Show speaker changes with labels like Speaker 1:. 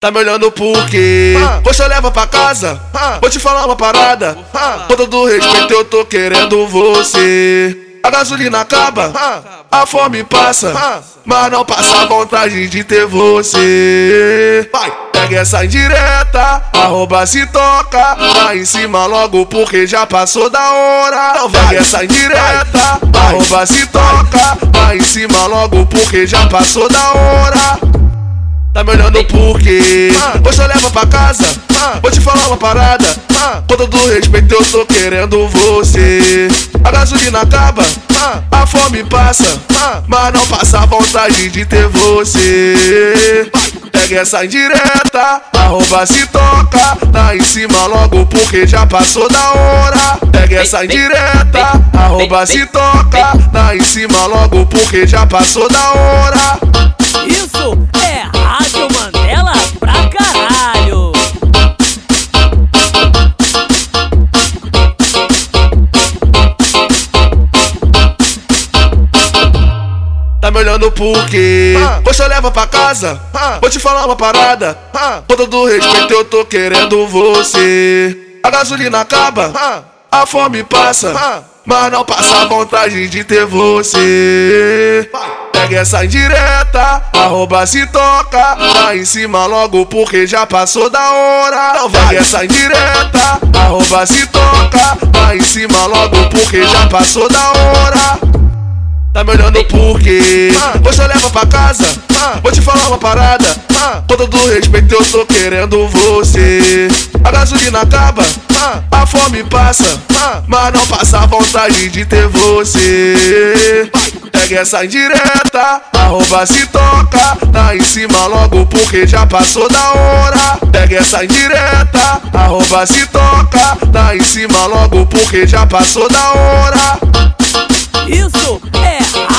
Speaker 1: Tá me olhando por quê?
Speaker 2: Ah.
Speaker 1: Poxa, leva pra casa.
Speaker 2: Ah.
Speaker 1: Vou te falar uma parada.
Speaker 2: Ah.
Speaker 1: Com todo respeito, eu tô querendo você. A gasolina acaba, a fome passa, mas não passa a vontade de ter você. Vai, pega essa indireta, arroba se toca, vai em cima logo porque já passou da hora. Então vai essa indireta, arroba se toca, vai em cima logo porque já passou da hora. Tá me olhando por quê?
Speaker 2: Ah.
Speaker 1: Poxa, leva pra casa.
Speaker 2: Ah.
Speaker 1: Vou te falar uma parada.
Speaker 2: Ah.
Speaker 1: Com todo respeito, eu tô querendo você. A gasolina acaba, a fome passa, mas não passa a vontade de ter você. Pega essa indireta, arroba se toca, tá em cima logo porque já passou da hora. Pega essa indireta, arroba se toca, tá em cima logo porque já passou da hora. Olhando por quê? Pra casa.
Speaker 2: Ah.
Speaker 1: Vou te falar uma parada.
Speaker 2: Ah.
Speaker 1: Com todo respeito, eu tô querendo você. A gasolina acaba,
Speaker 2: Ah.
Speaker 1: a fome passa, mas não passa a vontade de ter você. Pega essa indireta, arroba se toca, tá em cima logo porque já passou da hora. Então vai essa indireta, arroba se toca, tá em cima logo porque já passou da hora. Tá me olhando por quê?
Speaker 2: Ah.
Speaker 1: Poxa, leva pra casa.
Speaker 2: Ah.
Speaker 1: Vou te falar uma parada.
Speaker 2: Ah.
Speaker 1: Com todo respeito, eu tô querendo você. A gasolina acaba,
Speaker 2: Ah.
Speaker 1: a fome passa,
Speaker 2: Ah.
Speaker 1: mas não passa a vontade de ter você. Pega essa indireta, arroba se toca, tá em cima logo porque já passou da hora. Pega essa indireta, arroba se toca, tá em cima logo porque já passou da hora. Isso é